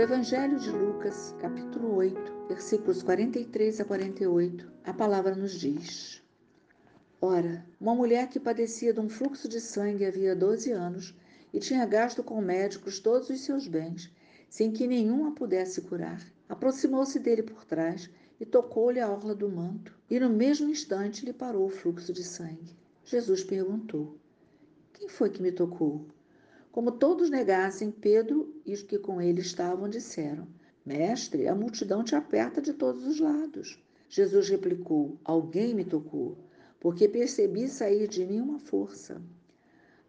Evangelho de Lucas, capítulo 8, versículos 43 a 48, a palavra nos diz: Ora, uma mulher que padecia de um fluxo de sangue havia 12 anos e tinha gasto com médicos todos os seus bens, sem que nenhum a pudesse curar, aproximou-se dele por trás e tocou-lhe a orla do manto, e no mesmo instante lhe parou o fluxo de sangue. Jesus perguntou: Quem foi que me tocou? Como todos negassem, Pedro e os que com ele estavam disseram: Mestre, a multidão te aperta de todos os lados. Jesus replicou: Alguém me tocou, porque percebi sair de mim uma força.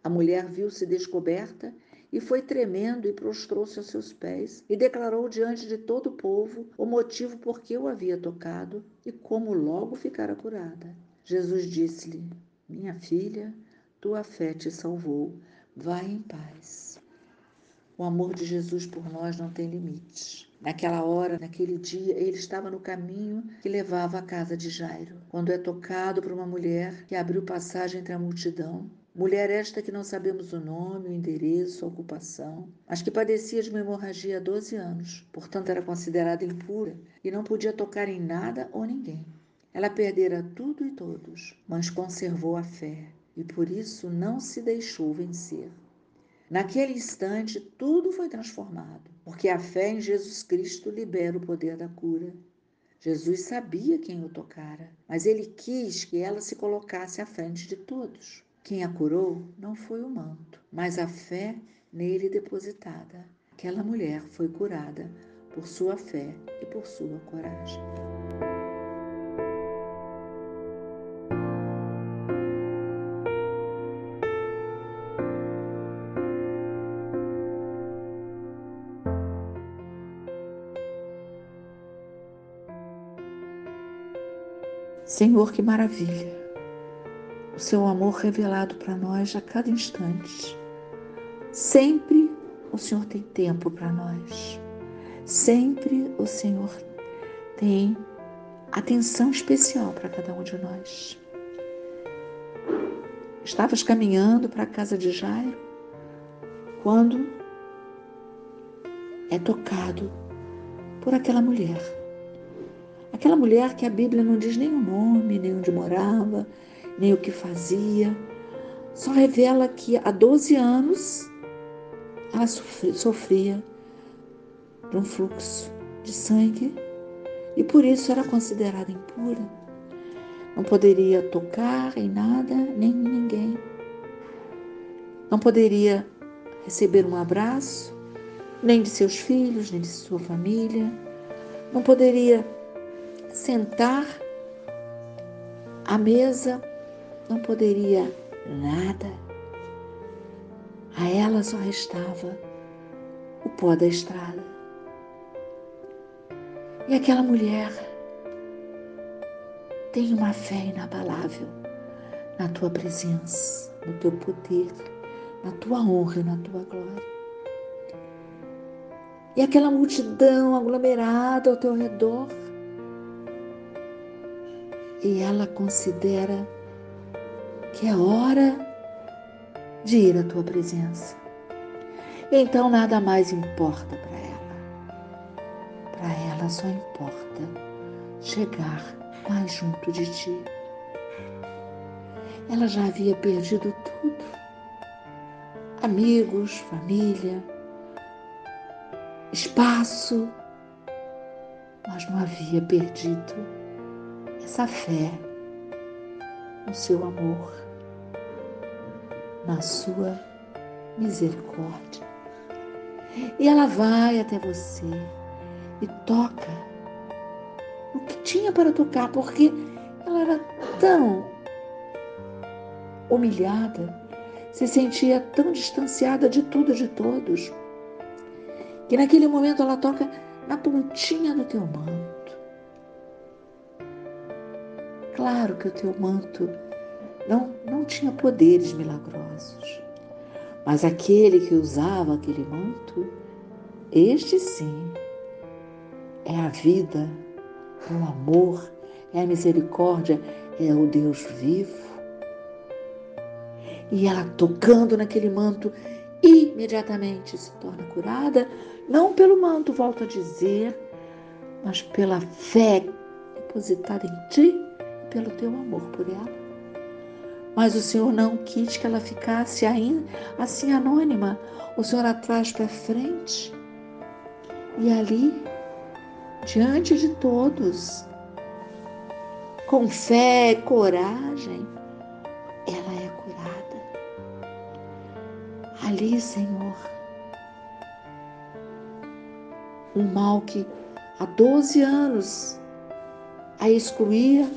A mulher viu-se descoberta e foi tremendo e prostrou-se aos seus pés e declarou diante de todo o povo o motivo por que o havia tocado e como logo ficara curada. Jesus disse-lhe: Minha filha, tua fé te salvou Vai em paz. O amor de Jesus por nós não tem limites. Naquela hora, naquele dia, ele estava no caminho que levava à casa de Jairo, quando é tocado por uma mulher que abriu passagem entre a multidão. Mulher esta que não sabemos o nome, o endereço, a ocupação, mas que padecia de uma hemorragia há 12 anos, portanto era considerada impura e não podia tocar em nada ou ninguém. Ela perdera tudo e todos, mas conservou a fé e por isso não se deixou vencer. Naquele instante, tudo foi transformado, porque a fé em Jesus Cristo libera o poder da cura. Jesus sabia quem o tocara, mas ele quis que ela se colocasse à frente de todos. Quem a curou não foi o manto, mas a fé nele depositada. Aquela mulher foi curada por sua fé e por sua coragem. Senhor, que maravilha! O seu amor revelado para nós a cada instante. Sempre o Senhor tem tempo para nós. Sempre o Senhor tem atenção especial para cada um de nós. Estavas caminhando para a casa de Jairo quando é tocado por aquela mulher Aquela mulher que a Bíblia não diz nem o nome, nem onde morava, nem o que fazia, só revela que há 12 anos ela sofria de um fluxo de sangue e por isso era considerada impura. Não poderia tocar em nada nem em ninguém. Não poderia receber um abraço, nem de seus filhos, nem de sua família. Não poderia sentar à mesa, não poderia nada. A ela só restava o pó da estrada. E aquela mulher tem uma fé inabalável na tua presença, no teu poder, na tua honra na tua glória. E aquela multidão aglomerada ao teu redor e ela considera que é hora de ir à tua presença. Então nada mais importa para ela. Para ela só importa chegar mais junto de ti. Ela já havia perdido tudo: amigos, família, espaço, mas não havia perdido essa fé no seu amor, na sua misericórdia. E ela vai até você e toca o que tinha para tocar, porque ela era tão humilhada, se sentia tão distanciada de tudo e de todos, que naquele momento ela toca na pontinha do teu manto Claro que o teu manto não, não tinha poderes milagrosos, mas aquele que usava aquele manto, este sim, é a vida, é o amor, é a misericórdia, é o Deus vivo. E ela tocando naquele manto, imediatamente se torna curada Não pelo manto, volto a dizer, mas pela fé depositada em ti pelo teu amor por ela. Mas o Senhor não quis que ela ficasse assim anônima. O Senhor atrás para frente. E ali, diante de todos, com fé, coragem, ela é curada. Ali, Senhor, um mal que há 12 anos a excluía,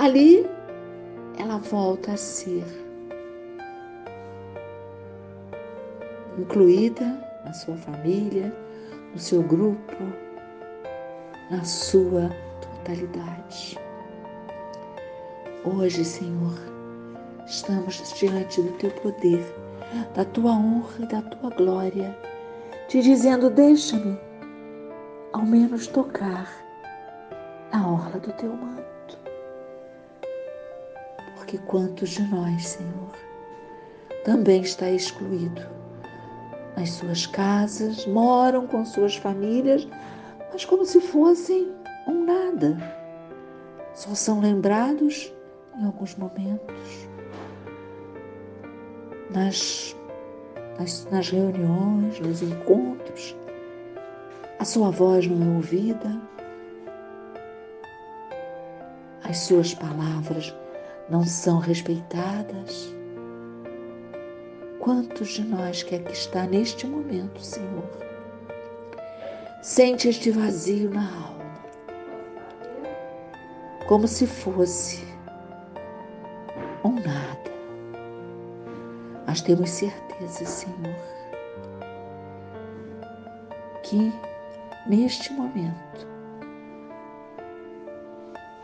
ali ela volta a ser incluída na sua família, no seu grupo, na sua totalidade. Hoje, Senhor, estamos diante do teu poder, da tua honra e da tua glória, te dizendo: deixa-me ao menos tocar na orla do teu manto. Porque quantos de nós, Senhor, também está excluído. Nas suas casas, moram com suas famílias, mas como se fossem um nada. Só são lembrados em alguns momentos, nas, nas, nas reuniões, nos encontros, a sua voz não é ouvida, as suas palavras não são respeitadas. Quantos de nós que está neste momento, Senhor, sente este vazio na alma, como se fosse um nada. Mas temos certeza, Senhor, que neste momento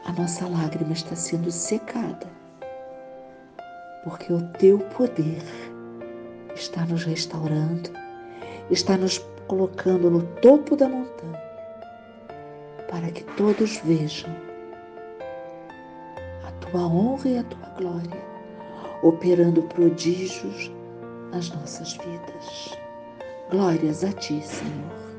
a nossa lágrima está sendo secada, porque o teu poder está nos restaurando, está nos colocando no topo da montanha, para que todos vejam tua honra e a tua glória, operando prodígios nas nossas vidas. Glórias a ti, Senhor.